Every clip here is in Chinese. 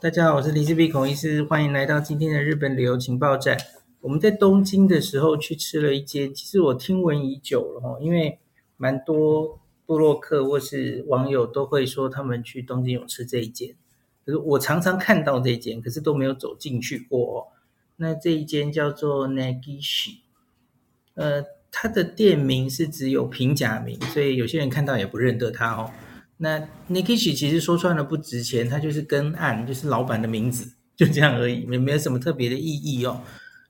大家好，我是林氏璧孔医师，欢迎来到今天的日本旅游情报站。我们在东京的时候去吃了一间，其实我听闻已久了哈，因为蛮多部落客或是网友都会说他们去东京有吃这一间，可是我常常看到这一间，可是都没有走进去过哦。那这一间叫做 Nagishi，呃，它的店名是只有平假名，所以有些人看到也不认得它哦。那 Negishi 其实说穿了不值钱，它就是根案，就是老板的名字，就这样而已，没没有什么特别的意义哦。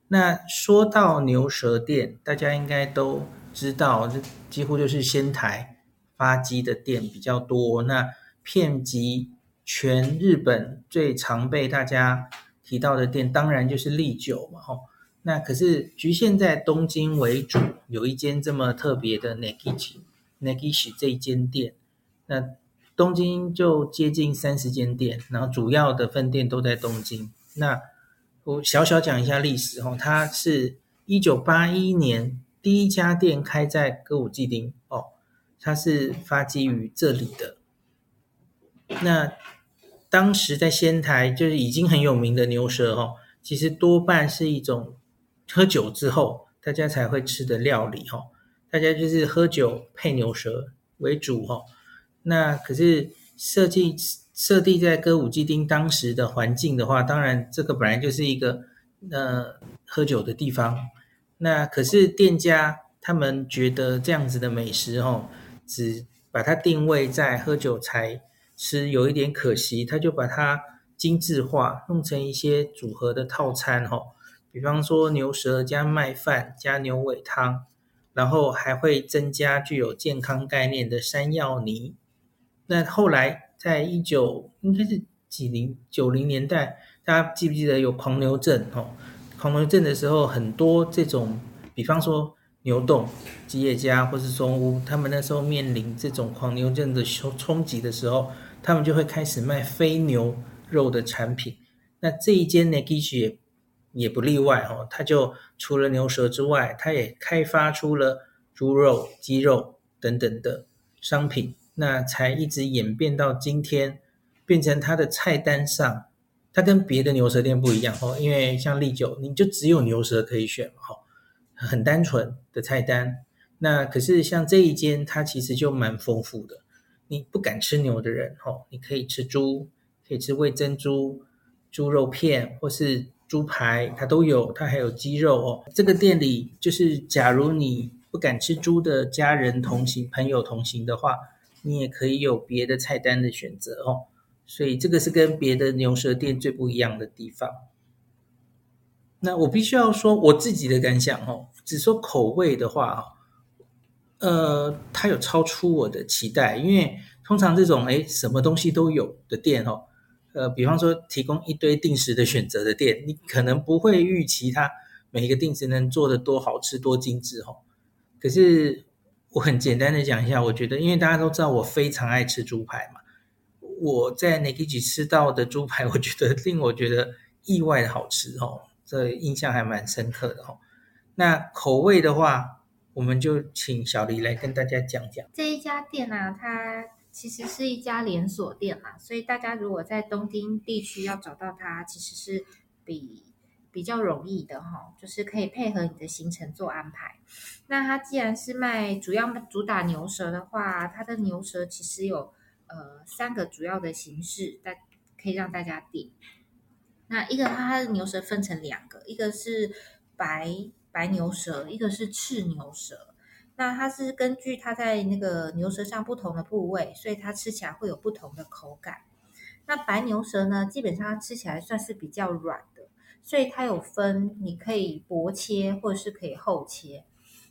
那说到牛舌店，大家应该都知道，这几乎就是仙台发迹的店比较多。那遍及全日本最常被大家提到的店，当然就是利久嘛，吼。那可是局限在东京为主，有一间这么特别的 Negishi，Negishi 这一间店。那东京就接近三十间店，然后主要的分店都在东京。那我小小讲一下历史哦，它是一九八一年第一家店开在歌舞伎町哦，它是发迹于这里的。那当时在仙台就是已经很有名的牛舌哦，其实多半是一种喝酒之后大家才会吃的料理哦，大家就是喝酒配牛舌为主哦。那可是设计设定在歌舞伎町当时的环境的话，当然这个本来就是一个呃喝酒的地方。那可是店家他们觉得这样子的美食哦，只把它定位在喝酒才吃，有一点可惜。他就把它精致化，弄成一些组合的套餐哦，比方说牛舌加麦饭加牛尾汤，然后还会增加具有健康概念的山药泥。那后来，在一九应该是几零九零年代，大家记不记得有狂牛症？哦，狂牛症的时候，很多这种，比方说牛洞、吉野家或是松屋，他们那时候面临这种狂牛症的冲冲击的时候，他们就会开始卖非牛肉的产品。那这一间 Negishi 也也不例外哦，它就除了牛舌之外，它也开发出了猪肉、鸡肉等等的商品。那才一直演变到今天，变成它的菜单上，它跟别的牛舌店不一样哦，因为像利久，你就只有牛舌可以选哦，很单纯的菜单。那可是像这一间，它其实就蛮丰富的。你不敢吃牛的人哦，你可以吃猪，可以吃味珍猪、猪肉片或是猪排，它都有，它还有鸡肉哦。这个店里就是，假如你不敢吃猪的家人同行、朋友同行的话。你也可以有别的菜单的选择哦，所以这个是跟别的牛舌店最不一样的地方。那我必须要说我自己的感想哦，只说口味的话，呃，它有超出我的期待，因为通常这种诶什么东西都有的店哦，呃，比方说提供一堆定时的选择的店，你可能不会预期它每一个定时能做的多好吃多精致哦，可是。我很简单的讲一下，我觉得，因为大家都知道我非常爱吃猪排嘛，我在 Negishi 吃到的猪排，我觉得令我觉得意外的好吃哦，这印象还蛮深刻的哦。那口味的话，我们就请小黎来跟大家讲讲。这一家店呢、它其实是一家连锁店嘛，所以大家如果在东京地区要找到它，其实是比。比较容易的哈，就是可以配合你的行程做安排。那它既然是卖主要主打牛舌的话，它的牛舌其实有呃三个主要的形式，大可以让大家点。那一个它的牛舌分成两个，一个是白白牛舌，一个是赤牛舌。那它是根据它在那个牛舌上不同的部位，所以它吃起来会有不同的口感。那白牛舌呢，基本上它吃起来算是比较软。所以它有分，你可以薄切或者是可以厚切。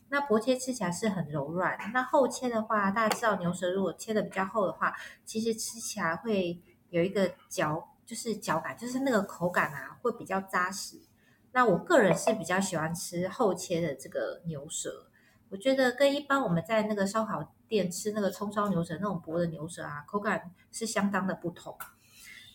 那薄切吃起来是很柔软，那厚切的话，大家知道牛舌如果切的比较厚的话，其实吃起来会有一个嚼，就是嚼感，就是那个口感啊会比较扎实。那我个人是比较喜欢吃厚切的这个牛舌，我觉得跟一般我们在那个烧烤店吃那个葱烧牛舌那种薄的牛舌啊，口感是相当的不同。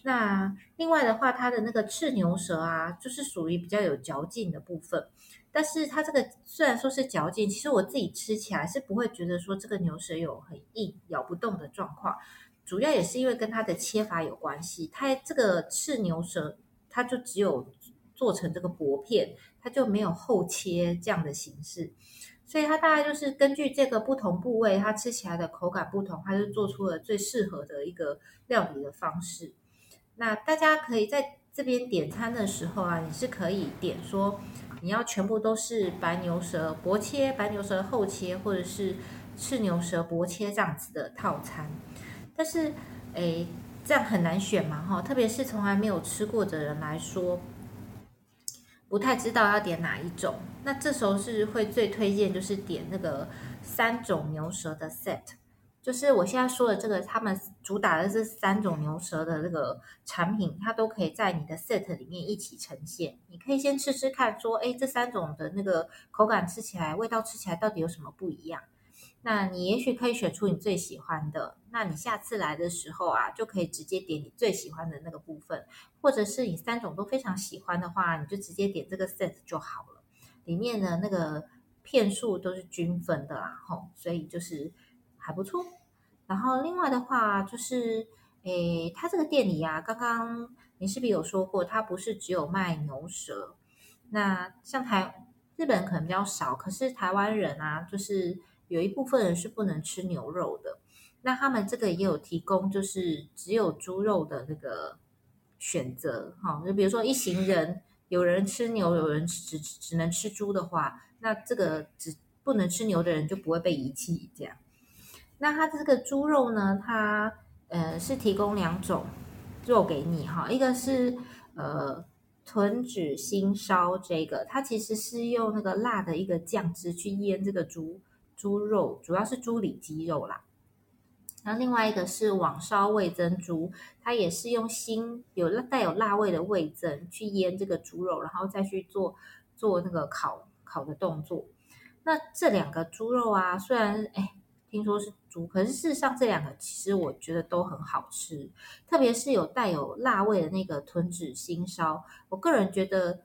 那另外的话，它的那个赤牛舌啊，就是属于比较有嚼劲的部分。但是它这个虽然说是嚼劲，其实我自己吃起来是不会觉得说这个牛舌有很硬咬不动的状况。主要也是因为跟它的切法有关系。它这个赤牛舌，它就只有做成这个薄片，它就没有厚切这样的形式。所以它大概就是根据这个不同部位，它吃起来的口感不同，它就做出了最适合的一个料理的方式。那大家可以在这边点餐的时候啊，你是可以点说你要全部都是白牛舌薄切、白牛舌厚切，或者是赤牛舌薄切这样子的套餐。但是，诶，这样很难选嘛，哈，特别是从来没有吃过的人来说，不太知道要点哪一种。那这时候是会最推荐就是点那个三种牛舌的 set。就是我现在说的这个，他们主打的是三种牛舌的这个产品，它都可以在你的 set 里面一起呈现。你可以先吃吃看，说，哎，这三种的那个口感吃起来、味道吃起来到底有什么不一样？那你也许可以选出你最喜欢的。那你下次来的时候啊，就可以直接点你最喜欢的那个部分，或者是你三种都非常喜欢的话，你就直接点这个 set 就好了。里面的那个片数都是均分的啦，吼，所以就是。还不错，然后另外的话就是，诶，他这个店里啊，刚刚你是不是有说过，他不是只有卖牛舌？那像台日本可能比较少，可是台湾人啊，就是有一部分人是不能吃牛肉的。那他们这个也有提供，就是只有猪肉的那个选择，哈，就比如说一行人，有人吃牛，有人只只能吃猪的话，那这个只不能吃牛的人就不会被遗弃，这样。那它这个猪肉呢，它呃是提供两种肉给你哈，一个是呃豚脂心烧，这个它其实是用那个辣的一个酱汁去腌这个猪猪肉，主要是猪里脊肉啦。然后另外一个是网烧味增猪，它也是用腥有带有辣味的味增去腌这个猪肉，然后再去做做那个烤烤的动作。那这两个猪肉啊，虽然哎。听说是猪，可是事实上这两个其实我觉得都很好吃，特别是有带有辣味的那个豚脂新烧，我个人觉得，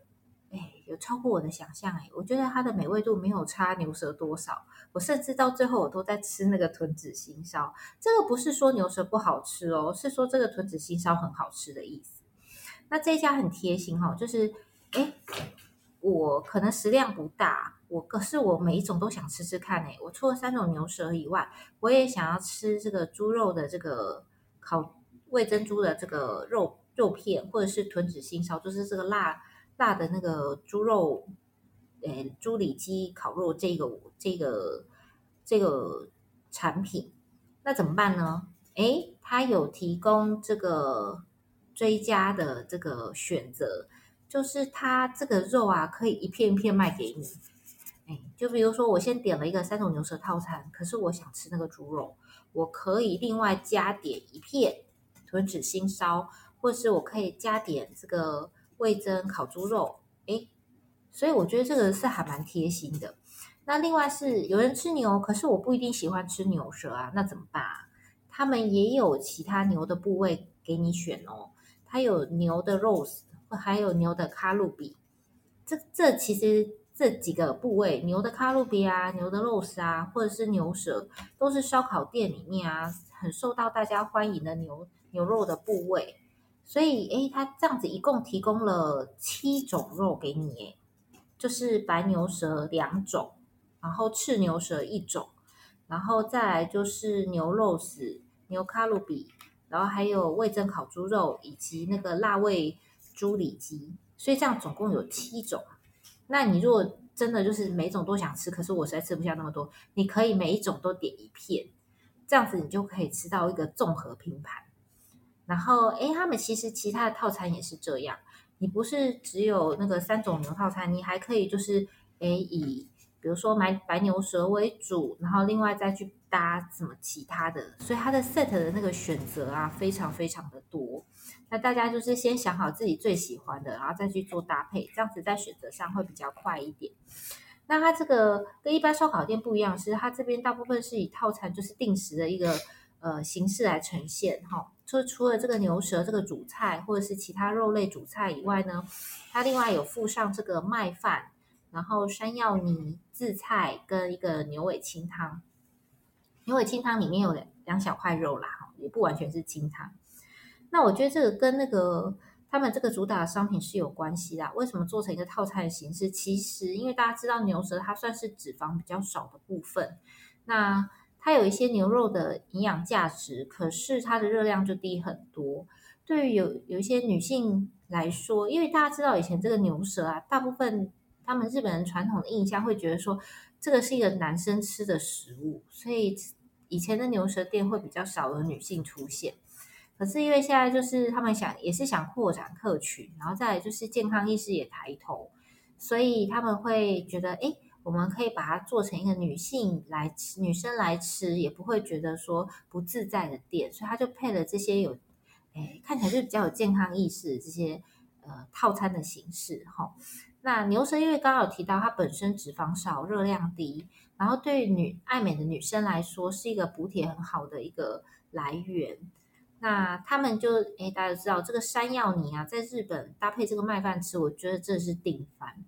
哎，有超过我的想象哎，我觉得它的美味度没有差牛舌多少，我甚至到最后我都在吃那个豚脂新烧，这个不是说牛舌不好吃哦，是说这个豚脂新烧很好吃的意思。那这家很贴心哈，就是哎。我可能食量不大，我可是我每一种都想吃吃看诶。我除了三种牛舌以外，我也想要吃这个猪肉的这个烤味珍猪的这个肉肉片，或者是豚脂腥烧，就是这个辣辣的那个猪肉，诶，猪里脊烤肉这个这个这个产品，那怎么办呢？诶，它有提供这个追加的这个选择。就是它这个肉啊，可以一片一片卖给你。哎，就比如说我先点了一个三种牛舌套餐，可是我想吃那个猪肉，我可以另外加点一片豚脂腥烧，或是我可以加点这个味噌烤猪肉。哎，所以我觉得这个是还蛮贴心的。那另外是有人吃牛，可是我不一定喜欢吃牛舌啊，那怎么办啊？他们也有其他牛的部位给你选哦，它有牛的肉丝。还有牛的卡路比，这这其实这几个部位，牛的卡路比啊，牛的肉丝啊，或者是牛舌，都是烧烤店里面啊很受到大家欢迎的牛牛肉的部位。所以，诶，它这样子一共提供了七种肉给你，诶，就是白牛舌两种，然后赤牛舌一种，然后再来就是牛肉丝、牛卡路比，然后还有味噌烤猪肉以及那个辣味。猪里脊，所以这样总共有七种。那你如果真的就是每种都想吃，可是我实在吃不下那么多，你可以每一种都点一片，这样子你就可以吃到一个综合拼盘。然后，诶，他们其实其他的套餐也是这样，你不是只有那个三种牛套餐，你还可以就是诶以比如说买白牛舌为主，然后另外再去搭什么其他的，所以它的 set 的那个选择啊，非常非常的多。那大家就是先想好自己最喜欢的，然后再去做搭配，这样子在选择上会比较快一点。那它这个跟一般烧烤店不一样，是它这边大部分是以套餐，就是定时的一个呃形式来呈现哈。就除了这个牛舌这个主菜或者是其他肉类主菜以外呢，它另外有附上这个麦饭，然后山药泥、渍菜跟一个牛尾清汤。牛尾清汤里面有两小块肉啦，也不完全是清汤。那我觉得这个跟那个他们这个主打的商品是有关系的。为什么做成一个套餐的形式？其实因为大家知道牛舌它算是脂肪比较少的部分，那它有一些牛肉的营养价值，可是它的热量就低很多。对于有有一些女性来说，因为大家知道以前这个牛舌啊，大部分他们日本人传统的印象会觉得说这个是一个男生吃的食物，所以以前的牛舌店会比较少有女性出现。可是因为现在就是他们想也是想扩展客群，然后再来就是健康意识也抬头，所以他们会觉得，哎，我们可以把它做成一个女性来吃，女生来吃也不会觉得说不自在的店，所以他就配了这些有，哎，看起来就比较有健康意识的这些呃套餐的形式哈。那牛舌因为刚好提到它本身脂肪少，热量低，然后对女爱美的女生来说是一个补铁很好的一个来源。那他们就诶，大家都知道这个山药泥啊，在日本搭配这个麦饭吃，我觉得这是定番。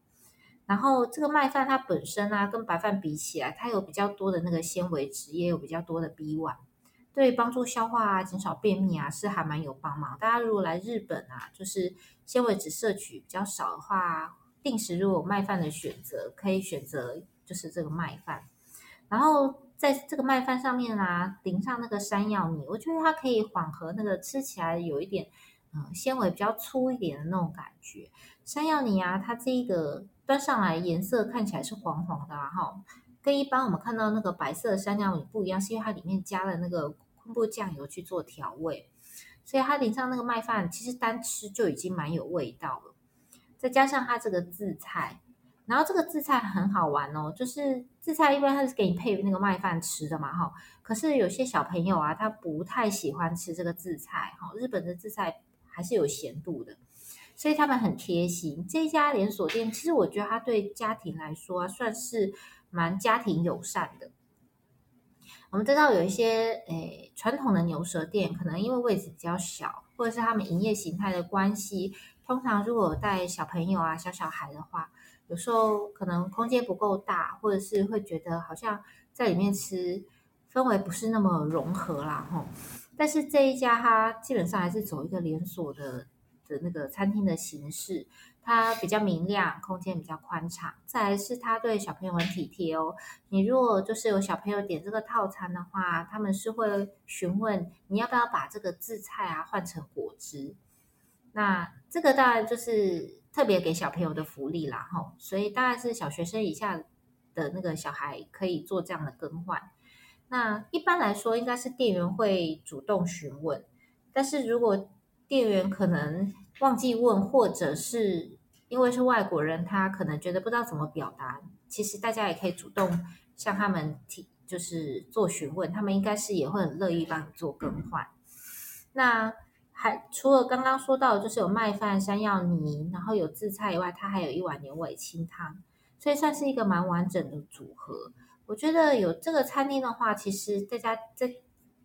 然后这个麦饭它本身啊，跟白饭比起来，它有比较多的那个纤维质，也有比较多的 B1，对帮助消化啊、减少便秘啊，是还蛮有帮忙。大家如果来日本啊，就是纤维质摄取比较少的话，定时如果有麦饭的选择，可以选择就是这个麦饭，然后。在这个麦饭上面啊，淋上那个山药泥，我觉得它可以缓和那个吃起来有一点，嗯，纤维比较粗一点的那种感觉。山药泥啊，它这一个端上来颜色看起来是黄黄的哈，跟一般我们看到那个白色的山药泥不一样，是因为它里面加了那个昆布酱油去做调味，所以它淋上那个麦饭，其实单吃就已经蛮有味道了。再加上它这个渍菜。然后这个渍菜很好玩哦，就是自菜一般它是给你配那个麦饭吃的嘛，哈。可是有些小朋友啊，他不太喜欢吃这个自菜，哈。日本的自菜还是有咸度的，所以他们很贴心。这家连锁店，其实我觉得它对家庭来说啊，算是蛮家庭友善的。我们知道有一些诶传统的牛舌店，可能因为位置比较小，或者是他们营业形态的关系，通常如果带小朋友啊、小小孩的话。有时候可能空间不够大，或者是会觉得好像在里面吃氛围不是那么融合啦，吼。但是这一家它基本上还是走一个连锁的的那个餐厅的形式，它比较明亮，空间比较宽敞。再来是它对小朋友很体贴哦。你如果就是有小朋友点这个套餐的话，他们是会询问你要不要把这个制菜啊换成果汁。那这个当然就是。特别给小朋友的福利啦，吼，所以大概是小学生以下的那个小孩可以做这样的更换。那一般来说，应该是店员会主动询问，但是如果店员可能忘记问，或者是因为是外国人，他可能觉得不知道怎么表达，其实大家也可以主动向他们提，就是做询问，他们应该是也会很乐意帮你做更换。那。还除了刚刚说到，就是有麦饭、山药泥，然后有渍菜以外，它还有一碗牛尾清汤，所以算是一个蛮完整的组合。我觉得有这个餐厅的话，其实大家在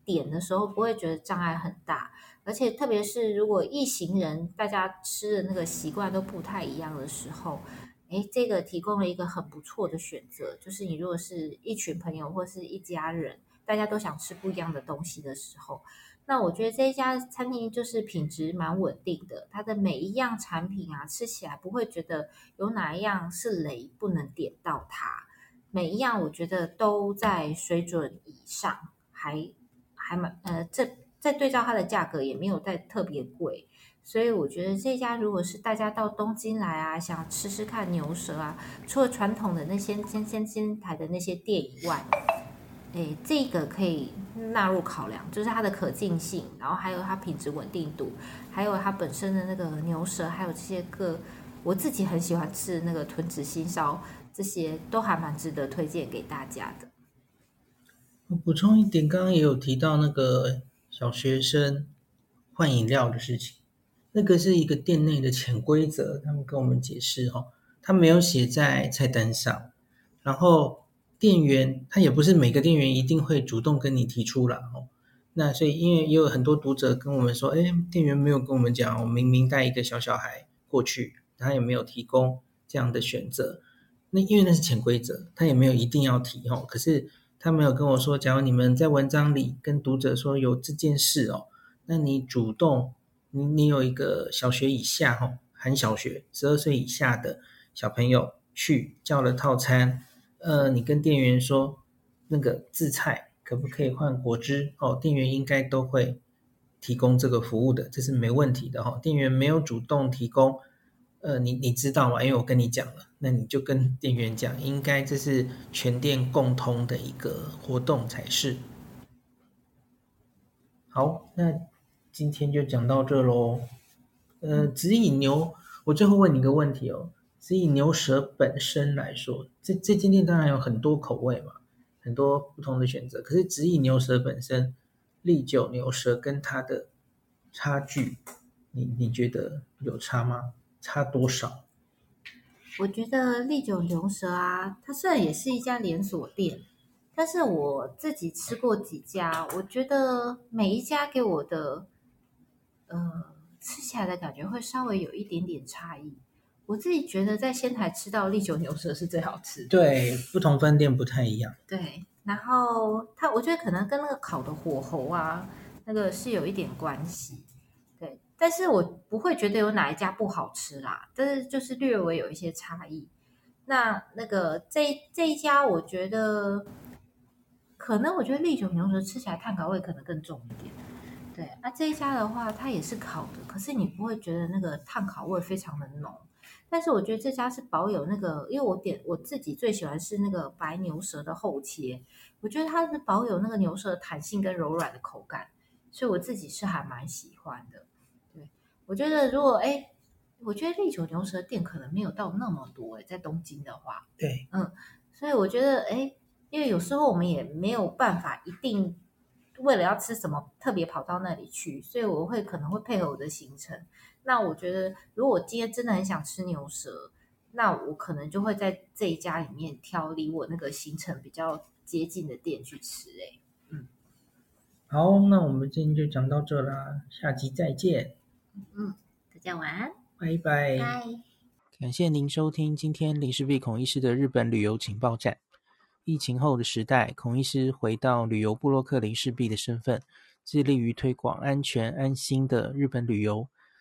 点的时候不会觉得障碍很大，而且特别是如果一行人大家吃的那个习惯都不太一样的时候，诶，这个提供了一个很不错的选择。就是你如果是一群朋友或是一家人，大家都想吃不一样的东西的时候。那我觉得这一家餐厅就是品质蛮稳定的，它的每一样产品啊，吃起来不会觉得有哪一样是雷不能点到它，每一样我觉得都在水准以上，还还蛮呃，这在对照它的价格也没有再特别贵，所以我觉得这家如果是大家到东京来啊，想吃吃看牛舌啊，除了传统的那些尖尖尖台的那些店以外。哎，这个可以纳入考量，就是它的可进性，然后还有它品质稳定度，还有它本身的那个牛舌，还有这些个我自己很喜欢吃的那个豚脂腥烧，这些都还蛮值得推荐给大家的。我补充一点，刚刚也有提到那个小学生换饮料的事情，那个是一个店内的潜规则，他们跟我们解释哦，他没有写在菜单上，然后。店员他也不是每个店员一定会主动跟你提出来哦，那所以因为也有很多读者跟我们说，哎，店员没有跟我们讲，我明明带一个小小孩过去，他也没有提供这样的选择，那因为那是潜规则，他也没有一定要提哦，可是他没有跟我说，假如你们在文章里跟读者说有这件事哦，那你主动，你你有一个小学以下哈，含小学十二岁以下的小朋友去叫了套餐，呃，你跟店员说那个自菜可不可以换果汁哦？店员应该都会提供这个服务的，这是没问题的哈。店员没有主动提供。呃，你你知道吗？因为我跟你讲了，那你就跟店员讲，应该这是全店共通的一个活动才是。好，那今天就讲到这喽。呃，只以牛，我最后问你一个问题哦，只以牛舌本身来说，这这间店当然有很多口味嘛，很多不同的选择。可是只以牛舌本身，利久牛舌跟它的差距，你你觉得有差吗？差多少？我觉得利久牛舌啊，它虽然也是一家连锁店，但是我自己吃过几家，我觉得每一家给我的，呃，吃起来的感觉会稍微有一点点差异。我自己觉得在仙台吃到利久牛舌是最好吃的。对，不同分店不太一样。对，然后它，我觉得可能跟那个烤的火候啊，那个是有一点关系。对但是我不会觉得有哪一家不好吃啦，但是就是略微有一些差异。那那个这这一家，我觉得可能我觉得利久牛舌吃起来碳烤味可能更重一点。对，那这一家的话，它也是烤的，可是你不会觉得那个碳烤味非常的浓。但是我觉得这家是保有那个，因为我点我自己最喜欢是那个白牛舌的厚切，我觉得它是保有那个牛舌的弹性跟柔软的口感，所以我自己是还蛮喜欢的。对我觉得如果哎，我觉得利久牛舌店可能没有到那么多哎，在东京的话，对，嗯，所以我觉得哎，因为有时候我们也没有办法一定为了要吃什么特别跑到那里去，所以我会可能会配合我的行程。那我觉得如果我今天真的很想吃牛舌，那我可能就会在这一家里面挑离我那个行程比较接近的店去吃。哎，嗯，好，那我们今天就讲到这啦，下集再见。嗯，大家晚安，拜拜。感谢您收听今天林氏璧孔医师的日本旅游情报站。疫情后的时代，孔医师回到旅游布洛克林氏璧的身份，致力于推广安全安心的日本旅游，